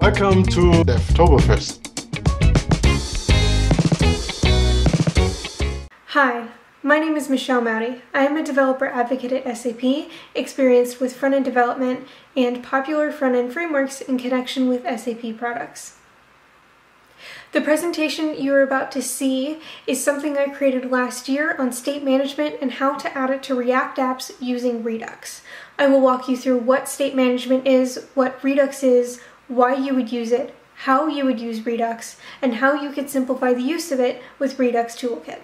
Welcome to Devtoberfest. Hi, my name is Michelle Mowdy. I am a developer advocate at SAP, experienced with front-end development and popular front-end frameworks in connection with SAP products. The presentation you are about to see is something I created last year on state management and how to add it to React apps using Redux. I will walk you through what state management is, what Redux is, why you would use it, how you would use Redux, and how you could simplify the use of it with Redux Toolkit.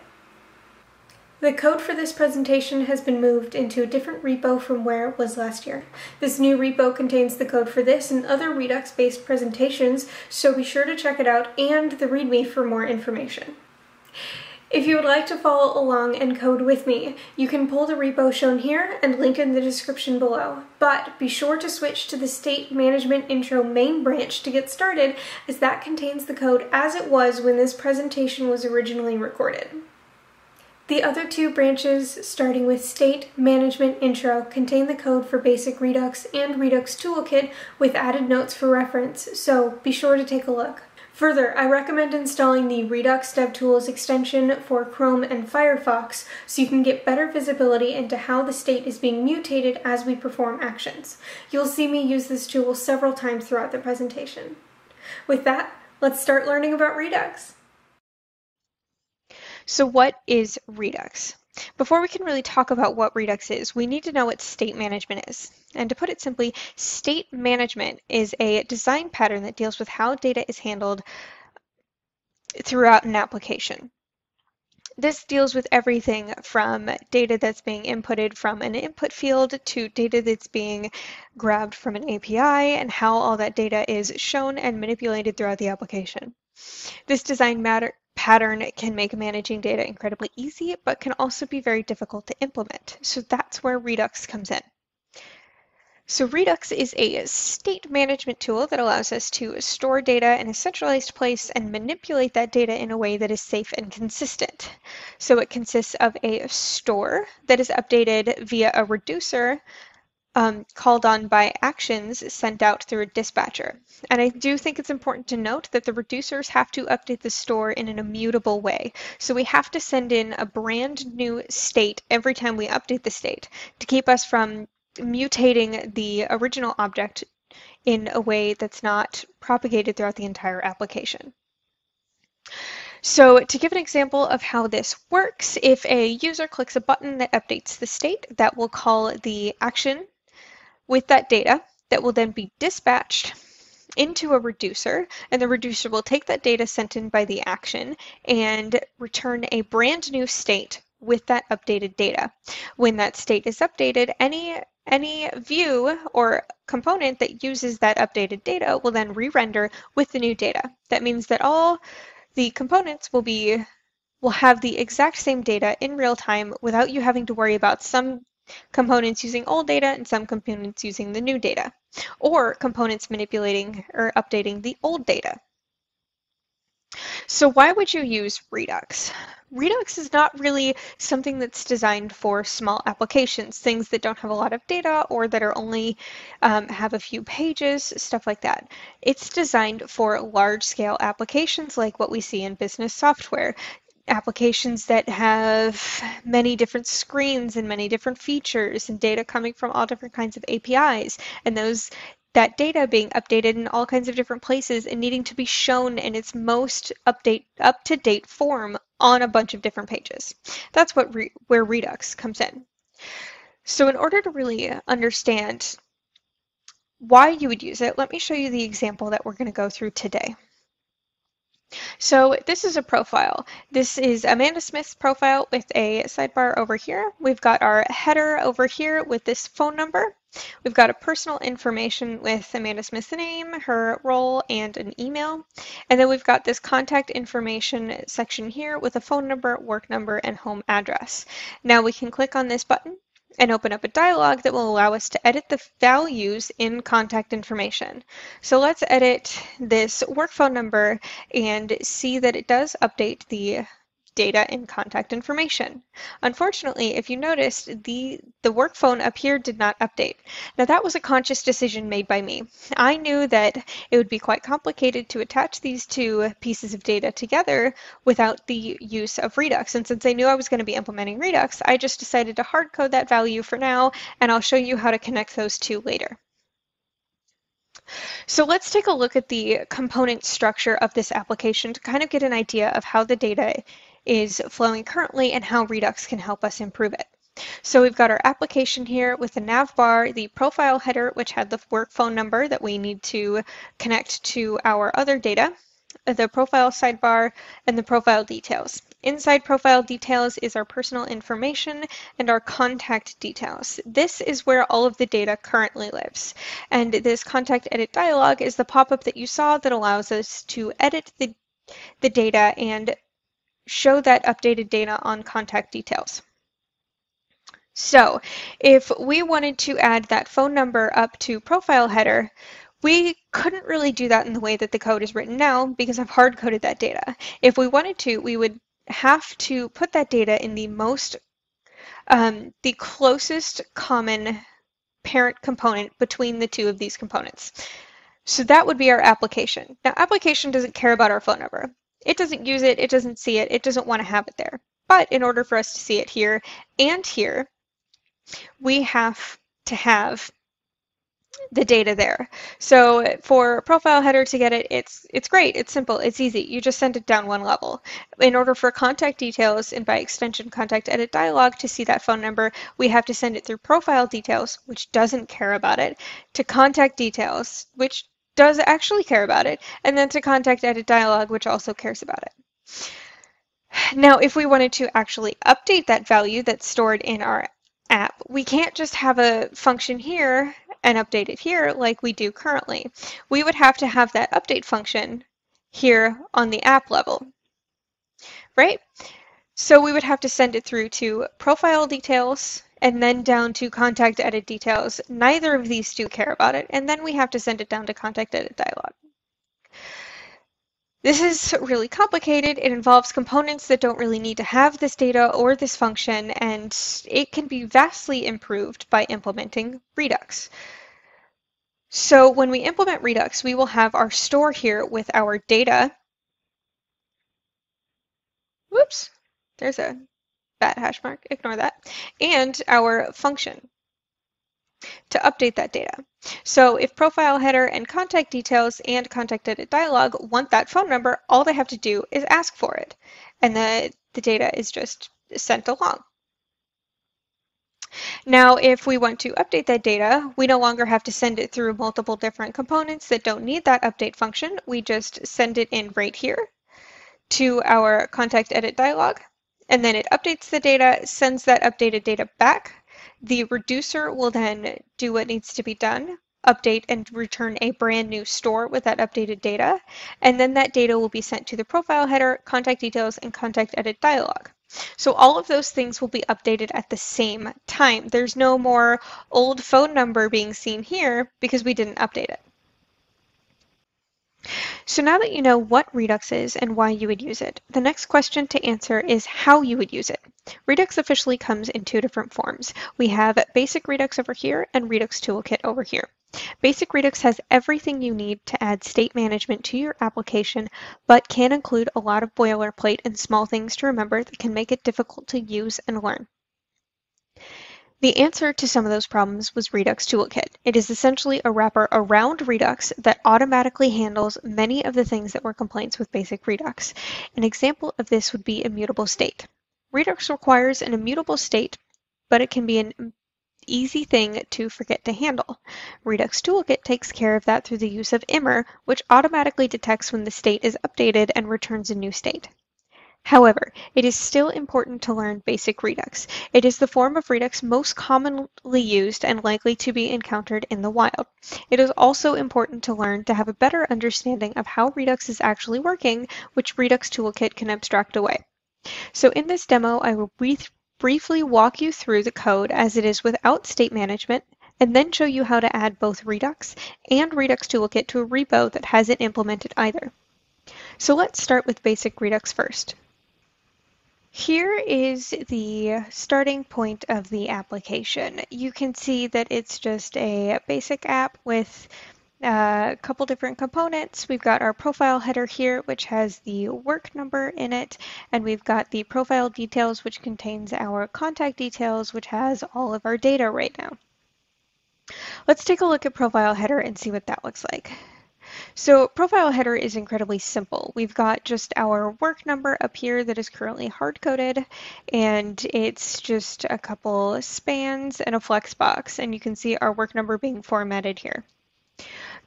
The code for this presentation has been moved into a different repo from where it was last year. This new repo contains the code for this and other Redux-based presentations, so be sure to check it out and the README for more information. If you would like to follow along and code with me, you can pull the repo shown here and link in the description below. But be sure to switch to the State Management Intro main branch to get started, as that contains the code as it was when this presentation was originally recorded. The other two branches, starting with State Management Intro, contain the code for Basic Redux and Redux Toolkit with added notes for reference, so be sure to take a look. Further, I recommend installing the Redux DevTools extension for Chrome and Firefox so you can get better visibility into how the state is being mutated as we perform actions. You'll see me use this tool several times throughout the presentation. With that, let's start learning about Redux. So what is Redux? Before we can really talk about what Redux is, we need to know what state management is. And to put it simply, state management is a design pattern that deals with how data is handled throughout an application. This deals with everything from data that's being inputted from an input field to data that's being grabbed from an API and how all that data is shown and manipulated throughout the application. This design matter pattern can make managing data incredibly easy, but can also be very difficult to implement. So that's where Redux comes in. So Redux is a state management tool that allows us to store data in a centralized place and manipulate that data in a way that is safe and consistent. So it consists of a store that is updated via a reducer um, called on by actions sent out through a dispatcher. And I do think it's important to note that the reducers have to update the store in an immutable way. So we have to send in a brand new state every time we update the state to keep us from mutating the original object in a way that's not propagated throughout the entire application. So to give an example of how this works, if a user clicks a button that updates the state, that will call the action with that data that will then be dispatched into a reducer, and the reducer will take that data sent in by the action and return a brand new state with that updated data. When that state is updated, any any view or component that uses that updated data will then re-render with the new data. That means that all the components will be will have the exact same data in real time without you having to worry about some components using old data and some components using the new data, or components manipulating or updating the old data. So why would you use Redux? Redux is not really something that's designed for small applications, things that don't have a lot of data or that are only um, have a few pages, stuff like that. It's designed for large scale applications like what we see in business software, applications that have many different screens and many different features and data coming from all different kinds of APIs and those that data being updated in all kinds of different places and needing to be shown in its most update up to date form on a bunch of different pages. That's what re where Redux comes in. So in order to really understand why you would use it, let me show you the example that we're going to go through today. So this is a profile. This is Amanda Smith's profile with a sidebar over here. We've got our header over here with this phone number. We've got a personal information with Amanda Smith's name, her role, and an email. And then we've got this contact information section here with a phone number, work number, and home address. Now we can click on this button and open up a dialog that will allow us to edit the values in contact information. So let's edit this work phone number and see that it does update the data and contact information. Unfortunately, if you noticed, the, the work phone up here did not update. Now that was a conscious decision made by me. I knew that it would be quite complicated to attach these two pieces of data together without the use of Redux. And since I knew I was going to be implementing Redux, I just decided to hard code that value for now, and I'll show you how to connect those two later. So let's take a look at the component structure of this application to kind of get an idea of how the data is flowing currently and how Redux can help us improve it. So we've got our application here with the nav bar, the profile header, which had the work phone number that we need to connect to our other data, the profile sidebar, and the profile details. Inside profile details is our personal information and our contact details. This is where all of the data currently lives. And this contact edit dialog is the pop-up that you saw that allows us to edit the, the data and show that updated data on contact details. So if we wanted to add that phone number up to profile header, we couldn't really do that in the way that the code is written now because I've hard coded that data. If we wanted to, we would have to put that data in the most, um, the closest common parent component between the two of these components. So that would be our application. Now application doesn't care about our phone number. It doesn't use it, it doesn't see it, it doesn't want to have it there. But in order for us to see it here and here, we have to have the data there. So for profile header to get it, it's it's great. It's simple. It's easy. You just send it down one level. In order for contact details and by extension contact edit dialog to see that phone number, we have to send it through profile details, which doesn't care about it, to contact details, which does actually care about it, and then to contact edit dialog, which also cares about it. Now, if we wanted to actually update that value that's stored in our app, we can't just have a function here and update it here like we do currently. We would have to have that update function here on the app level, right? So we would have to send it through to profile details and then down to contact edit details. Neither of these two care about it. And then we have to send it down to contact edit dialog. This is really complicated. It involves components that don't really need to have this data or this function, and it can be vastly improved by implementing Redux. So when we implement Redux, we will have our store here with our data. Whoops, there's a bad hash mark, ignore that, and our function to update that data. So if profile header and contact details and contact edit dialog want that phone number, all they have to do is ask for it. And the, the data is just sent along. Now, if we want to update that data, we no longer have to send it through multiple different components that don't need that update function. We just send it in right here to our contact edit dialog, and then it updates the data, sends that updated data back the reducer will then do what needs to be done, update and return a brand new store with that updated data, and then that data will be sent to the profile header, contact details, and contact edit dialog. So all of those things will be updated at the same time. There's no more old phone number being seen here because we didn't update it. So now that you know what Redux is and why you would use it, the next question to answer is how you would use it. Redux officially comes in two different forms. We have Basic Redux over here and Redux Toolkit over here. Basic Redux has everything you need to add state management to your application, but can include a lot of boilerplate and small things to remember that can make it difficult to use and learn. The answer to some of those problems was Redux Toolkit. It is essentially a wrapper around Redux that automatically handles many of the things that were complaints with basic Redux. An example of this would be immutable state. Redux requires an immutable state, but it can be an easy thing to forget to handle. Redux Toolkit takes care of that through the use of immer, which automatically detects when the state is updated and returns a new state. However, it is still important to learn basic Redux. It is the form of Redux most commonly used and likely to be encountered in the wild. It is also important to learn to have a better understanding of how Redux is actually working, which Redux Toolkit can abstract away. So in this demo, I will brief briefly walk you through the code as it is without state management, and then show you how to add both Redux and Redux Toolkit to a repo that hasn't implemented either. So let's start with basic Redux first. Here is the starting point of the application. You can see that it's just a basic app with uh, a couple different components. We've got our profile header here, which has the work number in it, and we've got the profile details, which contains our contact details, which has all of our data right now. Let's take a look at profile header and see what that looks like. So profile header is incredibly simple. We've got just our work number up here that is currently hard-coded, and it's just a couple spans and a flex box, and you can see our work number being formatted here.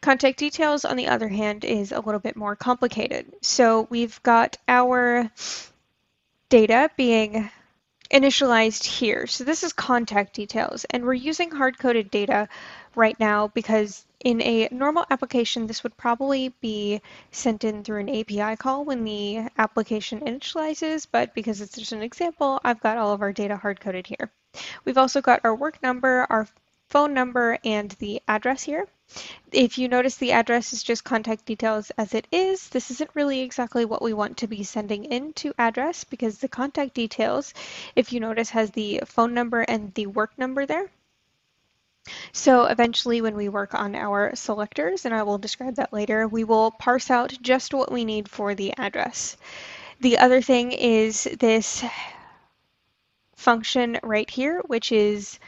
Contact details, on the other hand, is a little bit more complicated. So we've got our data being initialized here. So this is contact details, and we're using hard-coded data right now because in a normal application, this would probably be sent in through an API call when the application initializes, but because it's just an example, I've got all of our data hard-coded here. We've also got our work number, our phone number, and the address here. If you notice the address is just contact details as it is, this isn't really exactly what we want to be sending into address because the contact details, if you notice, has the phone number and the work number there. So eventually when we work on our selectors, and I will describe that later, we will parse out just what we need for the address. The other thing is this function right here, which is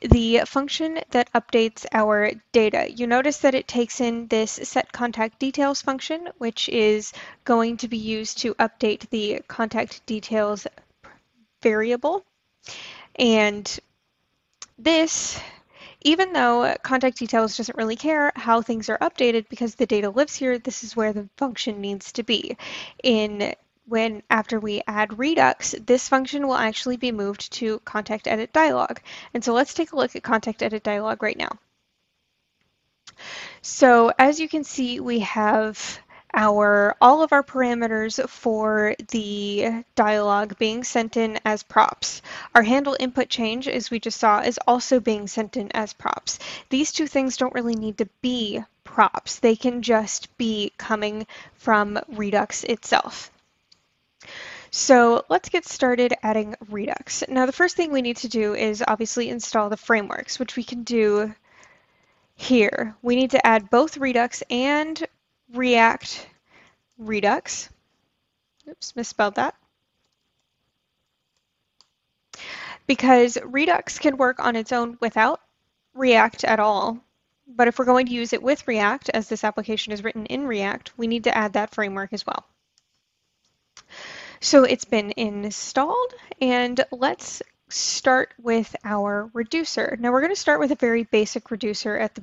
the function that updates our data. You notice that it takes in this set contact details function, which is going to be used to update the contact details variable. And this even though contact details doesn't really care how things are updated because the data lives here, this is where the function needs to be. In when after we add Redux, this function will actually be moved to contact edit dialog. And so let's take a look at contact edit dialog right now. So as you can see, we have our all of our parameters for the dialog being sent in as props. Our handle input change, as we just saw, is also being sent in as props. These two things don't really need to be props. They can just be coming from Redux itself. So let's get started adding Redux. Now the first thing we need to do is obviously install the frameworks, which we can do here. We need to add both Redux and React Redux. Oops, misspelled that. Because Redux can work on its own without React at all. But if we're going to use it with React, as this application is written in React, we need to add that framework as well. So it's been installed, and let's start with our reducer. Now we're going to start with a very basic reducer at the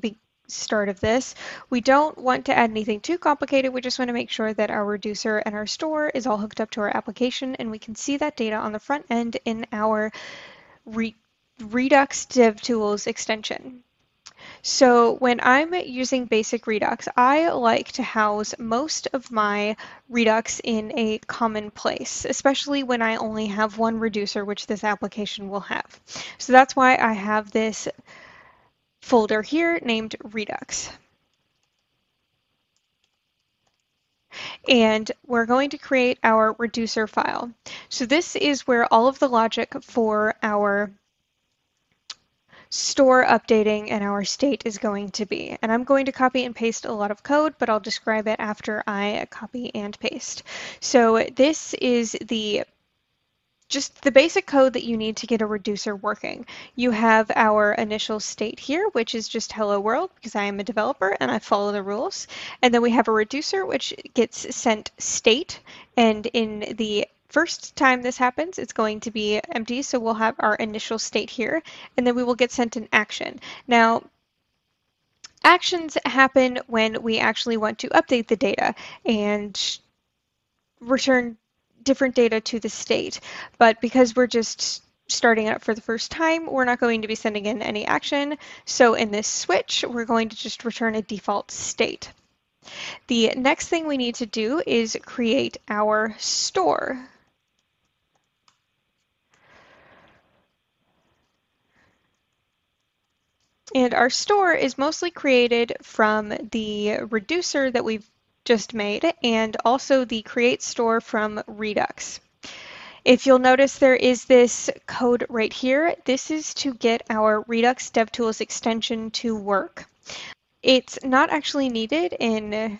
start of this. We don't want to add anything too complicated. We just want to make sure that our reducer and our store is all hooked up to our application and we can see that data on the front end in our Re Redux DevTools extension. So when I'm using basic Redux, I like to house most of my Redux in a common place, especially when I only have one reducer, which this application will have. So that's why I have this folder here named Redux. And we're going to create our reducer file. So this is where all of the logic for our store updating and our state is going to be. And I'm going to copy and paste a lot of code, but I'll describe it after I copy and paste. So this is the just the basic code that you need to get a reducer working. You have our initial state here, which is just hello world because I am a developer and I follow the rules. And then we have a reducer which gets sent state. And in the first time this happens, it's going to be empty. So we'll have our initial state here and then we will get sent an action. Now, actions happen when we actually want to update the data and return different data to the state. But because we're just starting up for the first time, we're not going to be sending in any action. So in this switch, we're going to just return a default state. The next thing we need to do is create our store. And our store is mostly created from the reducer that we've just made and also the create store from Redux. If you'll notice there is this code right here, this is to get our Redux DevTools extension to work. It's not actually needed in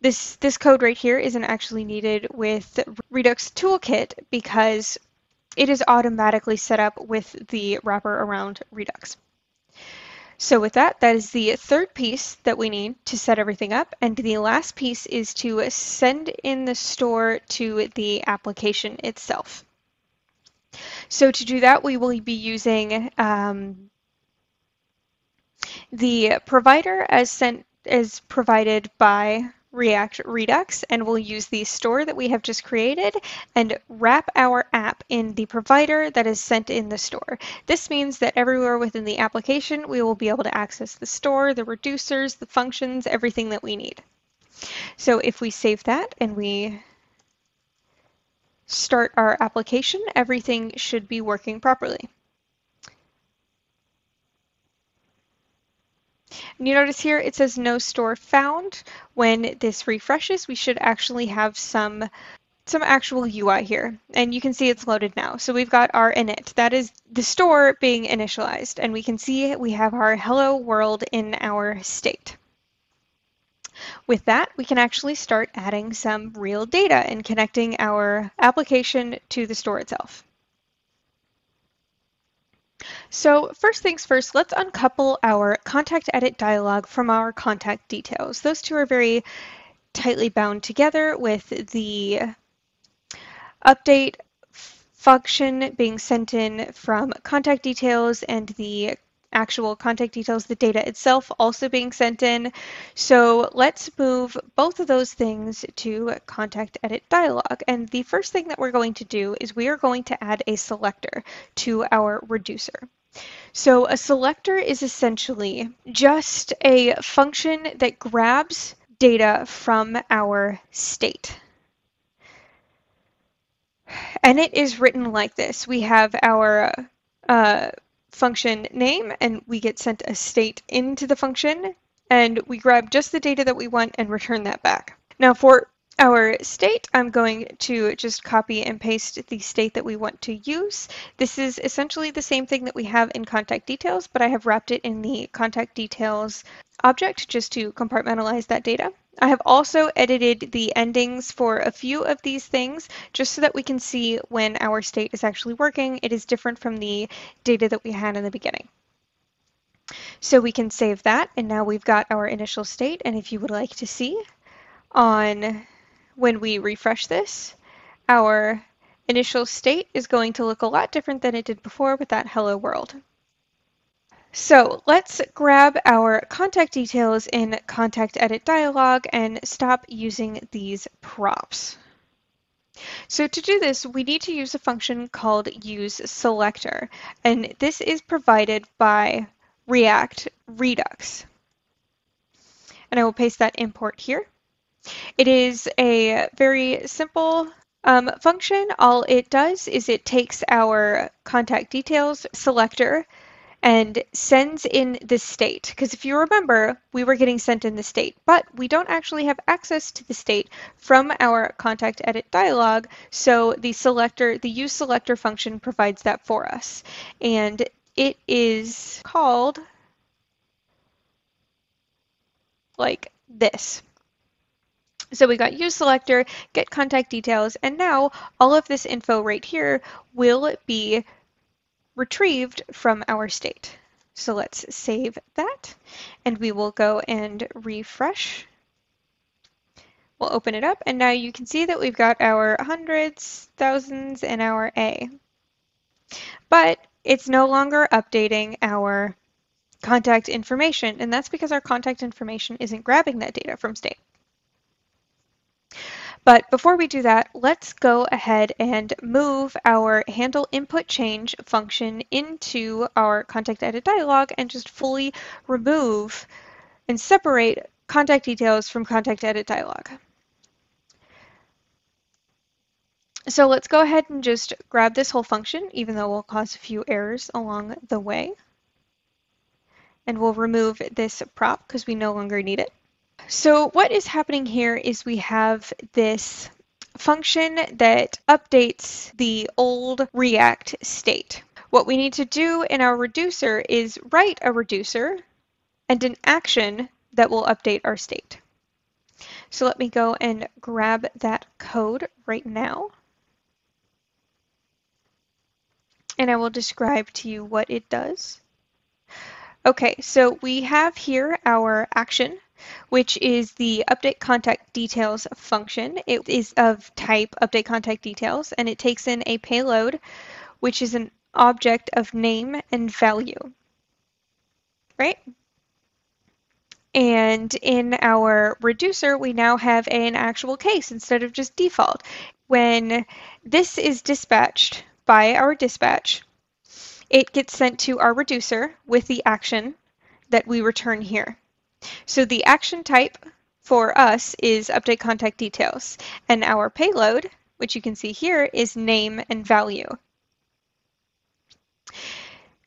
this, this code right here isn't actually needed with Redux Toolkit because it is automatically set up with the wrapper around Redux. So with that, that is the third piece that we need to set everything up. And the last piece is to send in the store to the application itself. So to do that, we will be using um, the provider as sent as provided by React Redux and we'll use the store that we have just created and wrap our app in the provider that is sent in the store. This means that everywhere within the application we will be able to access the store, the reducers, the functions, everything that we need. So if we save that and we start our application, everything should be working properly. And you notice here it says no store found. When this refreshes, we should actually have some some actual UI here. And you can see it's loaded now. So we've got our init. That is the store being initialized. And we can see we have our hello world in our state. With that, we can actually start adding some real data and connecting our application to the store itself. So first things first, let's uncouple our contact edit dialog from our contact details. Those two are very tightly bound together with the update function being sent in from contact details and the actual contact details, the data itself also being sent in. So let's move both of those things to contact edit dialog. And the first thing that we're going to do is we are going to add a selector to our reducer. So a selector is essentially just a function that grabs data from our state. And it is written like this. We have our uh, function name and we get sent a state into the function and we grab just the data that we want and return that back. Now for our state, I'm going to just copy and paste the state that we want to use. This is essentially the same thing that we have in contact details, but I have wrapped it in the contact details object just to compartmentalize that data. I have also edited the endings for a few of these things just so that we can see when our state is actually working. It is different from the data that we had in the beginning. So we can save that and now we've got our initial state and if you would like to see on when we refresh this, our initial state is going to look a lot different than it did before with that hello world. So let's grab our contact details in contact edit dialog and stop using these props. So to do this, we need to use a function called use selector, and this is provided by React Redux. And I will paste that import here. It is a very simple um, function. All it does is it takes our contact details selector and sends in the state. Because if you remember, we were getting sent in the state, but we don't actually have access to the state from our contact edit dialog. So the selector, the use selector function provides that for us. And it is called like this. So we got use selector, get contact details, and now all of this info right here will be retrieved from our state. So let's save that and we will go and refresh. We'll open it up and now you can see that we've got our hundreds, thousands, and our A. But it's no longer updating our contact information and that's because our contact information isn't grabbing that data from state. But before we do that, let's go ahead and move our handle input change function into our contact edit dialog and just fully remove and separate contact details from contact edit dialog. So let's go ahead and just grab this whole function, even though we'll cause a few errors along the way. And we'll remove this prop because we no longer need it. So what is happening here is we have this function that updates the old React state. What we need to do in our reducer is write a reducer and an action that will update our state. So let me go and grab that code right now. And I will describe to you what it does. Okay, so we have here our action, which is the update contact details function. It is of type update contact details, and it takes in a payload, which is an object of name and value, right? And in our reducer, we now have an actual case instead of just default. When this is dispatched by our dispatch, it gets sent to our reducer with the action that we return here. So the action type for us is update contact details, and our payload, which you can see here, is name and value.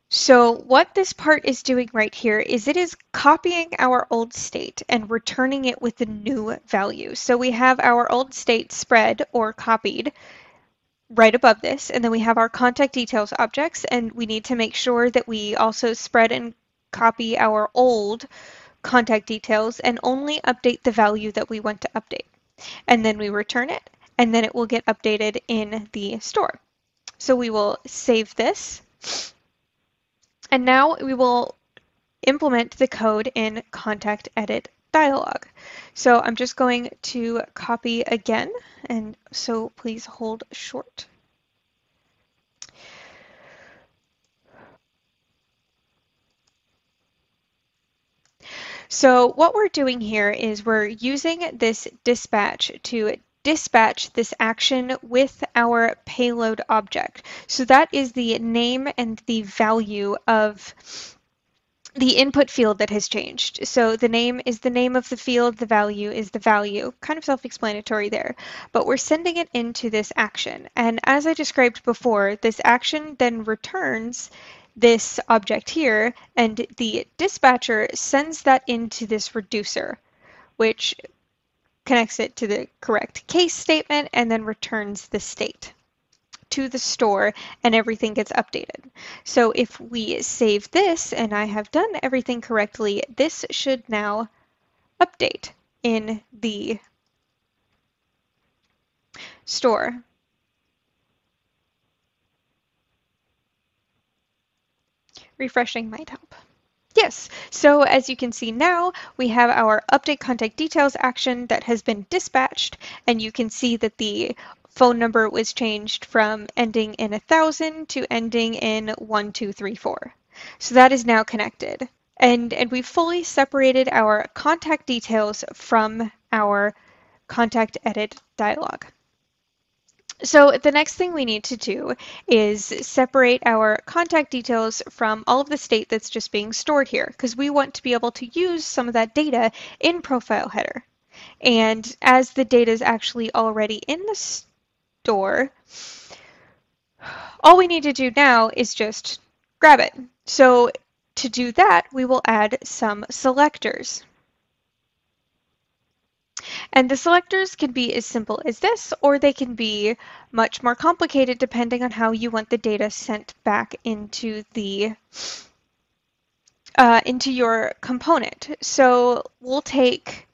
So what this part is doing right here is it is copying our old state and returning it with the new value. So we have our old state spread or copied right above this, and then we have our contact details objects, and we need to make sure that we also spread and copy our old contact details and only update the value that we want to update. And then we return it, and then it will get updated in the store. So we will save this and now we will implement the code in contact edit dialog. So I'm just going to copy again, and so please hold short. So what we're doing here is we're using this dispatch to dispatch this action with our payload object. So that is the name and the value of the input field that has changed. So the name is the name of the field, the value is the value. Kind of self-explanatory there. But we're sending it into this action. And as I described before, this action then returns this object here, and the dispatcher sends that into this reducer, which connects it to the correct case statement, and then returns the state to the store and everything gets updated. So if we save this and I have done everything correctly, this should now update in the store. Refreshing might help. Yes, so as you can see now, we have our update contact details action that has been dispatched, and you can see that the phone number was changed from ending in 1000 to ending in 1234. So that is now connected. And, and we've fully separated our contact details from our contact edit dialog. So the next thing we need to do is separate our contact details from all of the state that's just being stored here because we want to be able to use some of that data in profile header. And as the data is actually already in the store, all we need to do now is just grab it. So to do that, we will add some selectors. And the selectors can be as simple as this, or they can be much more complicated depending on how you want the data sent back into the uh, into your component. So we'll take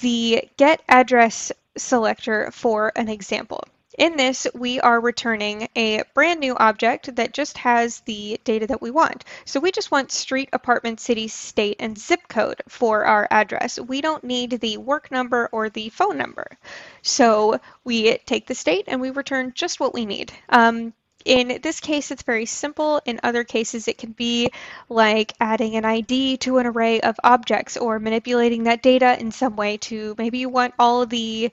the get address selector for an example. In this, we are returning a brand new object that just has the data that we want. So we just want street, apartment, city, state, and zip code for our address. We don't need the work number or the phone number. So we take the state and we return just what we need. Um, in this case, it's very simple. In other cases, it can be like adding an ID to an array of objects or manipulating that data in some way to maybe you want all the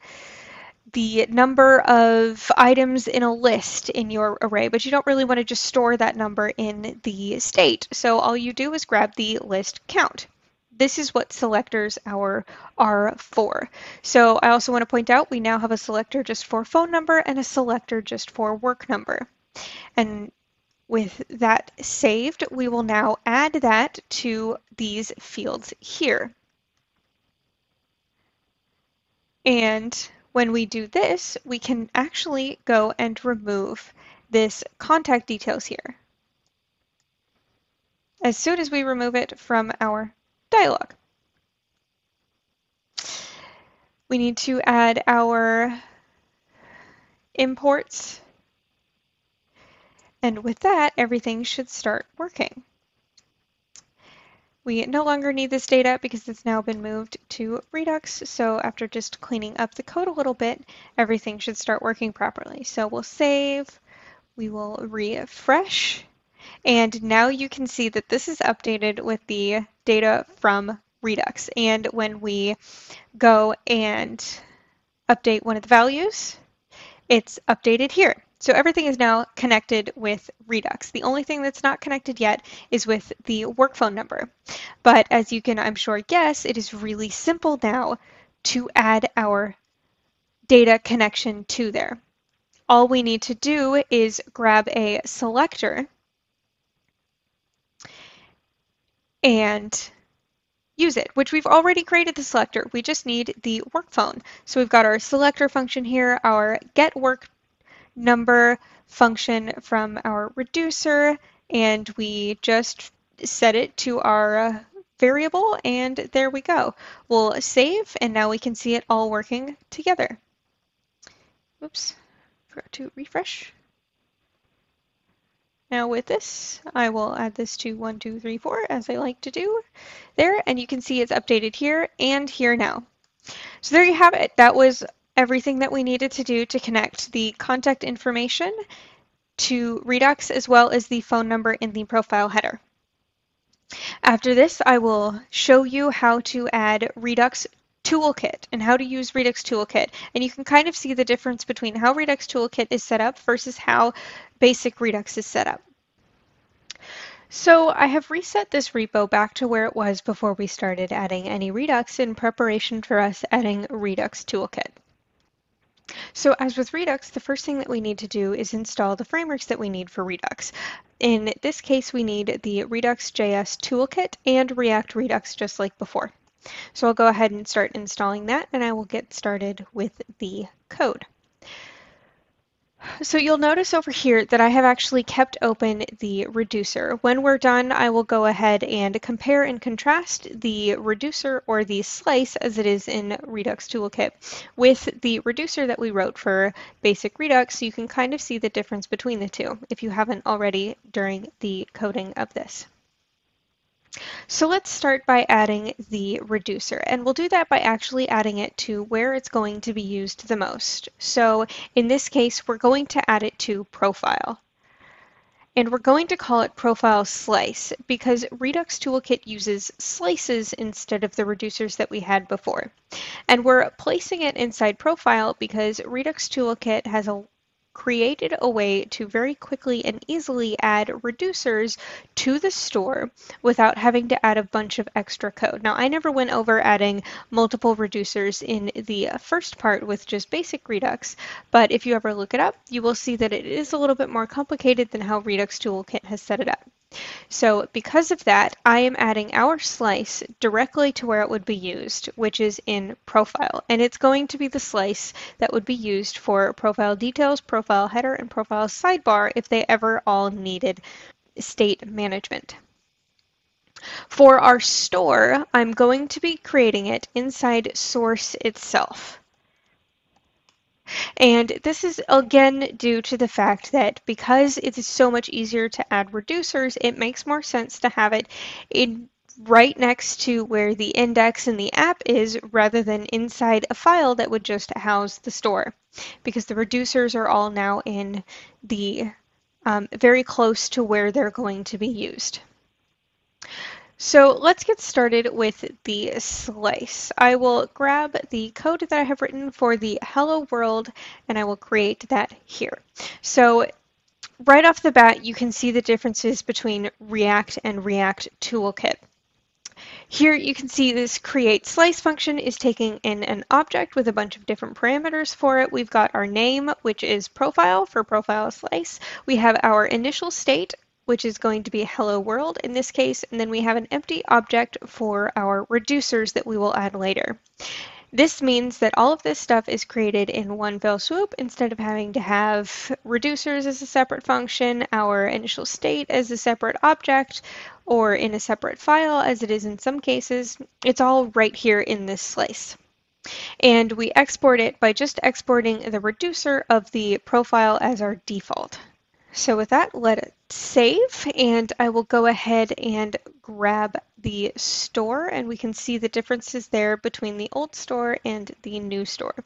the number of items in a list in your array, but you don't really want to just store that number in the state. So all you do is grab the list count. This is what selectors are, are for. So I also want to point out we now have a selector just for phone number and a selector just for work number. And with that saved, we will now add that to these fields here. And when we do this, we can actually go and remove this contact details here. As soon as we remove it from our dialog. We need to add our imports. And with that, everything should start working. We no longer need this data because it's now been moved to Redux. So after just cleaning up the code a little bit, everything should start working properly. So we'll save, we will refresh, and now you can see that this is updated with the data from Redux. And when we go and update one of the values, it's updated here. So everything is now connected with Redux. The only thing that's not connected yet is with the work phone number. But as you can, I'm sure, guess, it is really simple now to add our data connection to there. All we need to do is grab a selector and use it, which we've already created the selector. We just need the work phone. So we've got our selector function here, our get work number function from our reducer, and we just set it to our uh, variable, and there we go. We'll save, and now we can see it all working together. Oops, forgot to refresh. Now with this, I will add this to 1, 2, 3, 4, as I like to do there, and you can see it's updated here and here now. So there you have it. That was everything that we needed to do to connect the contact information to Redux as well as the phone number in the profile header. After this, I will show you how to add Redux Toolkit and how to use Redux Toolkit. And you can kind of see the difference between how Redux Toolkit is set up versus how basic Redux is set up. So I have reset this repo back to where it was before we started adding any Redux in preparation for us adding Redux Toolkit. So as with Redux, the first thing that we need to do is install the frameworks that we need for Redux. In this case, we need the Redux.js toolkit and React Redux just like before. So I'll go ahead and start installing that and I will get started with the code. So you'll notice over here that I have actually kept open the reducer. When we're done, I will go ahead and compare and contrast the reducer or the slice as it is in Redux Toolkit with the reducer that we wrote for Basic Redux so you can kind of see the difference between the two if you haven't already during the coding of this. So let's start by adding the reducer and we'll do that by actually adding it to where it's going to be used the most. So in this case, we're going to add it to profile. And we're going to call it profile slice because Redux Toolkit uses slices instead of the reducers that we had before. And we're placing it inside profile because Redux Toolkit has a created a way to very quickly and easily add reducers to the store without having to add a bunch of extra code. Now, I never went over adding multiple reducers in the first part with just basic Redux, but if you ever look it up, you will see that it is a little bit more complicated than how Redux Toolkit has set it up. So because of that, I am adding our slice directly to where it would be used, which is in profile. And it's going to be the slice that would be used for profile details, profile header, and profile sidebar if they ever all needed state management. For our store, I'm going to be creating it inside source itself. And this is again due to the fact that because it is so much easier to add reducers, it makes more sense to have it in right next to where the index in the app is rather than inside a file that would just house the store because the reducers are all now in the um, very close to where they're going to be used. So let's get started with the slice. I will grab the code that I have written for the hello world and I will create that here. So right off the bat, you can see the differences between React and React Toolkit. Here you can see this create slice function is taking in an object with a bunch of different parameters for it. We've got our name, which is profile for profile slice. We have our initial state, which is going to be hello world in this case, and then we have an empty object for our reducers that we will add later. This means that all of this stuff is created in one fell swoop instead of having to have reducers as a separate function, our initial state as a separate object, or in a separate file as it is in some cases. It's all right here in this slice. And we export it by just exporting the reducer of the profile as our default. So with that, let it save and I will go ahead and grab the store and we can see the differences there between the old store and the new store.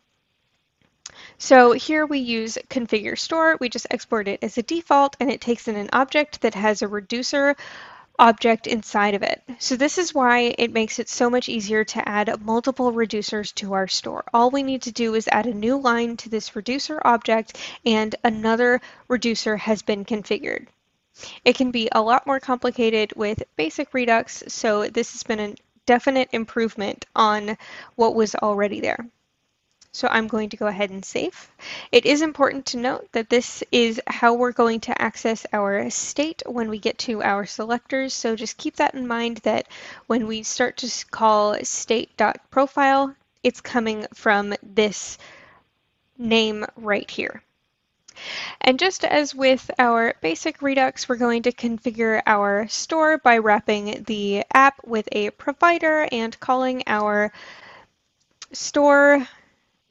So here we use configure store. We just export it as a default and it takes in an object that has a reducer object inside of it. So this is why it makes it so much easier to add multiple reducers to our store. All we need to do is add a new line to this reducer object and another reducer has been configured. It can be a lot more complicated with basic Redux, so this has been a definite improvement on what was already there. So I'm going to go ahead and save. It is important to note that this is how we're going to access our state when we get to our selectors. So just keep that in mind that when we start to call state.profile, it's coming from this name right here. And just as with our basic Redux, we're going to configure our store by wrapping the app with a provider and calling our store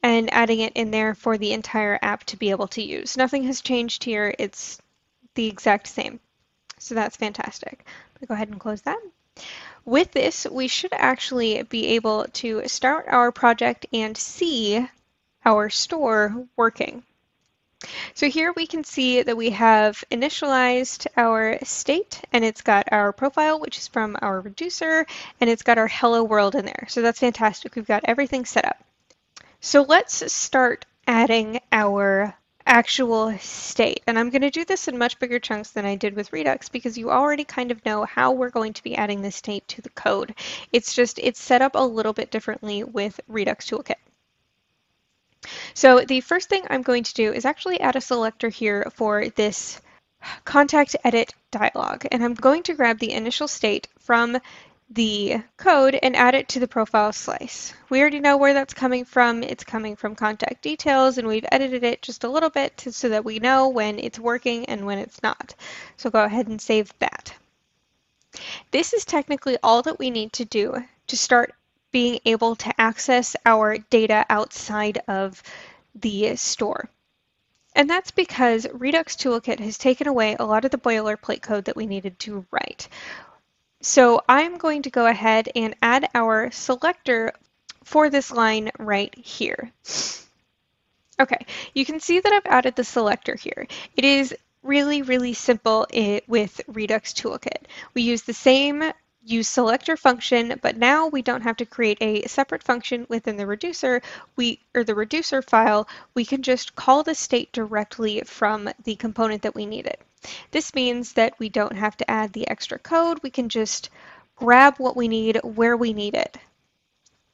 and adding it in there for the entire app to be able to use. Nothing has changed here. It's the exact same. So that's fantastic. Go ahead and close that. With this, we should actually be able to start our project and see our store working. So here we can see that we have initialized our state and it's got our profile, which is from our reducer, and it's got our hello world in there. So that's fantastic. We've got everything set up. So let's start adding our actual state. And I'm going to do this in much bigger chunks than I did with Redux because you already kind of know how we're going to be adding this state to the code. It's just, it's set up a little bit differently with Redux Toolkit. So the first thing I'm going to do is actually add a selector here for this contact edit dialog. And I'm going to grab the initial state from the code and add it to the profile slice. We already know where that's coming from. It's coming from contact details and we've edited it just a little bit so that we know when it's working and when it's not. So go ahead and save that. This is technically all that we need to do to start being able to access our data outside of the store. And that's because Redux Toolkit has taken away a lot of the boilerplate code that we needed to write. So I'm going to go ahead and add our selector for this line right here. Okay, you can see that I've added the selector here. It is really, really simple with Redux Toolkit. We use the same use selector function, but now we don't have to create a separate function within the reducer we or the reducer file. We can just call the state directly from the component that we needed. This means that we don't have to add the extra code. We can just grab what we need where we need it.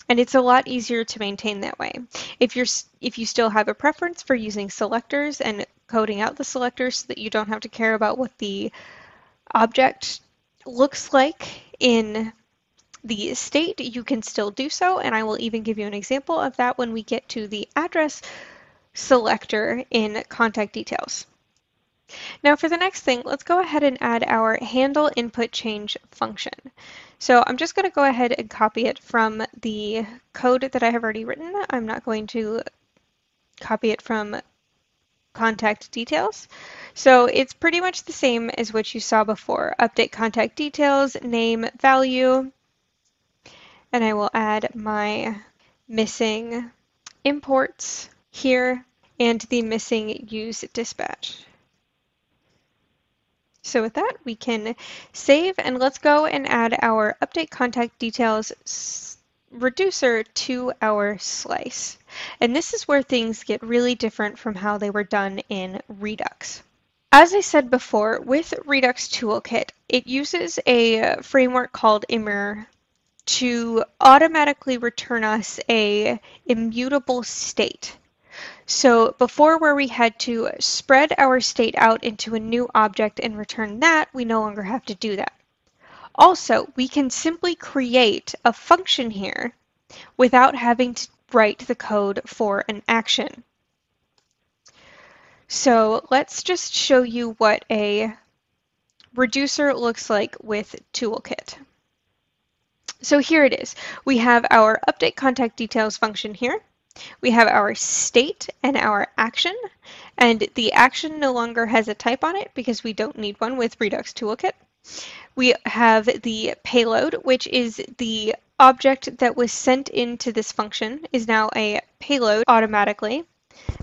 And it's a lot easier to maintain that way. If you're if you still have a preference for using selectors and coding out the selectors so that you don't have to care about what the object looks like in the state, you can still do so. And I will even give you an example of that when we get to the address selector in contact details. Now for the next thing, let's go ahead and add our handle input change function. So I'm just going to go ahead and copy it from the code that I have already written. I'm not going to copy it from contact details. So it's pretty much the same as what you saw before. Update contact details, name, value, and I will add my missing imports here and the missing use dispatch. So with that, we can save and let's go and add our update contact details reducer to our slice. And this is where things get really different from how they were done in Redux. As I said before, with Redux Toolkit, it uses a uh, framework called Immer to automatically return us a immutable state. So before where we had to spread our state out into a new object and return that, we no longer have to do that. Also, we can simply create a function here without having to write the code for an action. So let's just show you what a reducer looks like with Toolkit. So here it is. We have our update contact details function here. We have our state and our action, and the action no longer has a type on it because we don't need one with Redux Toolkit. We have the payload, which is the object that was sent into this function is now a payload automatically.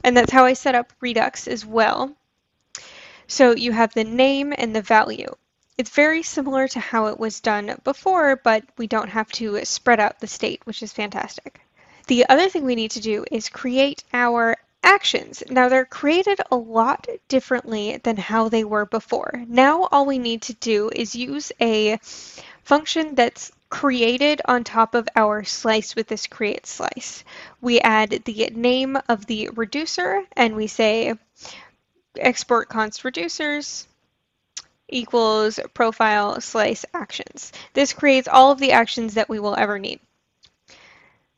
And that's how I set up Redux as well. So you have the name and the value. It's very similar to how it was done before, but we don't have to spread out the state, which is fantastic. The other thing we need to do is create our actions. Now they're created a lot differently than how they were before. Now all we need to do is use a function that's created on top of our slice with this create slice. We add the name of the reducer and we say export const reducers equals profile slice actions. This creates all of the actions that we will ever need.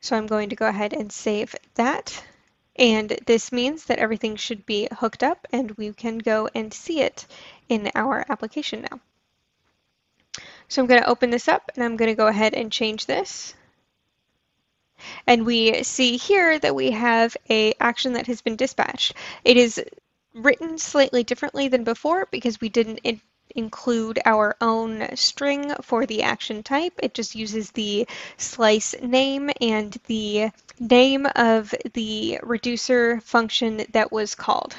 So I'm going to go ahead and save that. And this means that everything should be hooked up and we can go and see it in our application now. So I'm going to open this up and I'm going to go ahead and change this. And we see here that we have a action that has been dispatched. It is written slightly differently than before because we didn't include our own string for the action type. It just uses the slice name and the name of the reducer function that was called.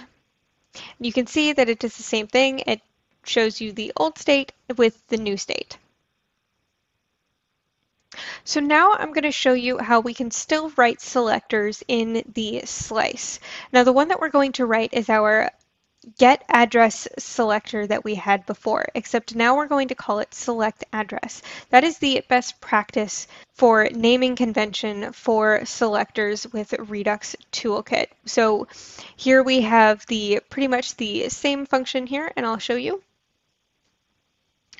You can see that it does the same thing. It shows you the old state with the new state. So now I'm going to show you how we can still write selectors in the slice. Now the one that we're going to write is our get address selector that we had before, except now we're going to call it select address. That is the best practice for naming convention for selectors with Redux Toolkit. So here we have the pretty much the same function here, and I'll show you.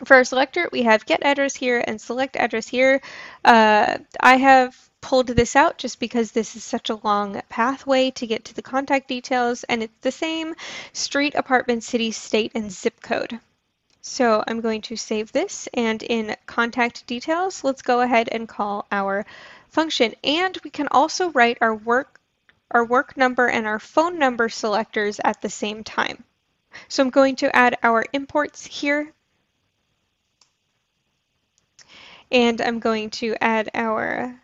For our selector, we have get address here and select address here. Uh, I have pulled this out just because this is such a long pathway to get to the contact details and it's the same street, apartment, city, state, and zip code. So I'm going to save this and in contact details, let's go ahead and call our function. And we can also write our work, our work number and our phone number selectors at the same time. So I'm going to add our imports here and I'm going to add our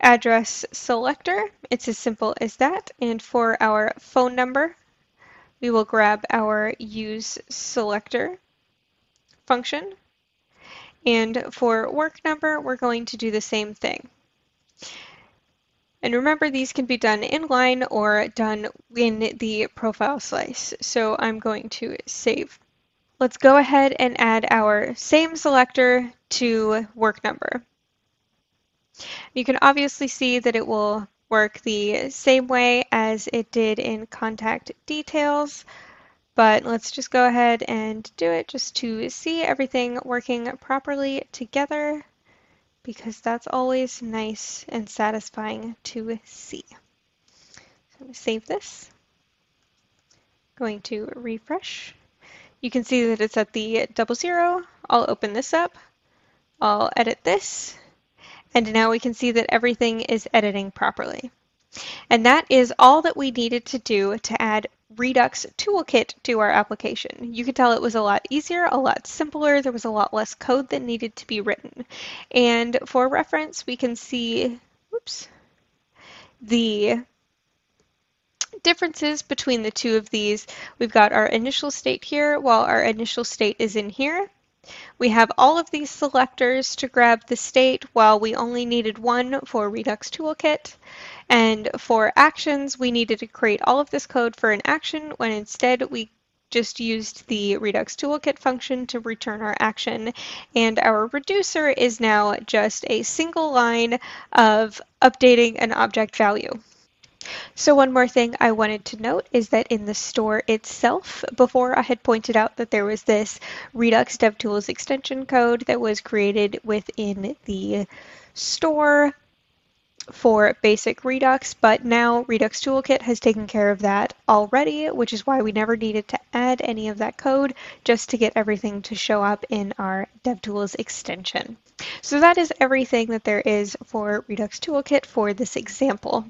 address selector. It's as simple as that. And for our phone number, we will grab our use selector function. And for work number, we're going to do the same thing. And remember, these can be done inline or done in the profile slice. So I'm going to save Let's go ahead and add our same selector to work number. You can obviously see that it will work the same way as it did in contact details, but let's just go ahead and do it just to see everything working properly together because that's always nice and satisfying to see. So I'm going to save this. Going to refresh. You can see that it's at the double zero. I'll open this up. I'll edit this. And now we can see that everything is editing properly. And that is all that we needed to do to add Redux Toolkit to our application. You could tell it was a lot easier, a lot simpler, there was a lot less code that needed to be written. And for reference, we can see, oops, the differences between the two of these, we've got our initial state here while our initial state is in here. We have all of these selectors to grab the state while we only needed one for Redux Toolkit. And for actions, we needed to create all of this code for an action when instead we just used the Redux Toolkit function to return our action. And our reducer is now just a single line of updating an object value. So one more thing I wanted to note is that in the store itself, before I had pointed out that there was this Redux DevTools extension code that was created within the store for basic Redux, but now Redux Toolkit has taken care of that already, which is why we never needed to add any of that code just to get everything to show up in our DevTools extension. So that is everything that there is for Redux Toolkit for this example.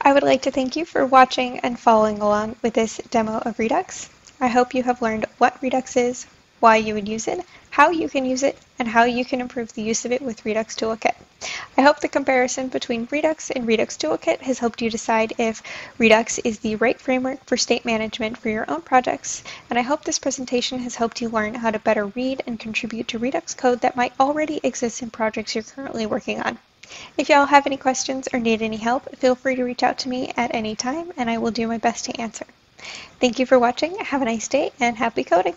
I would like to thank you for watching and following along with this demo of Redux. I hope you have learned what Redux is, why you would use it, how you can use it, and how you can improve the use of it with Redux Toolkit. I hope the comparison between Redux and Redux Toolkit has helped you decide if Redux is the right framework for state management for your own projects, and I hope this presentation has helped you learn how to better read and contribute to Redux code that might already exist in projects you're currently working on. If y'all have any questions or need any help, feel free to reach out to me at any time and I will do my best to answer. Thank you for watching, have a nice day, and happy coding!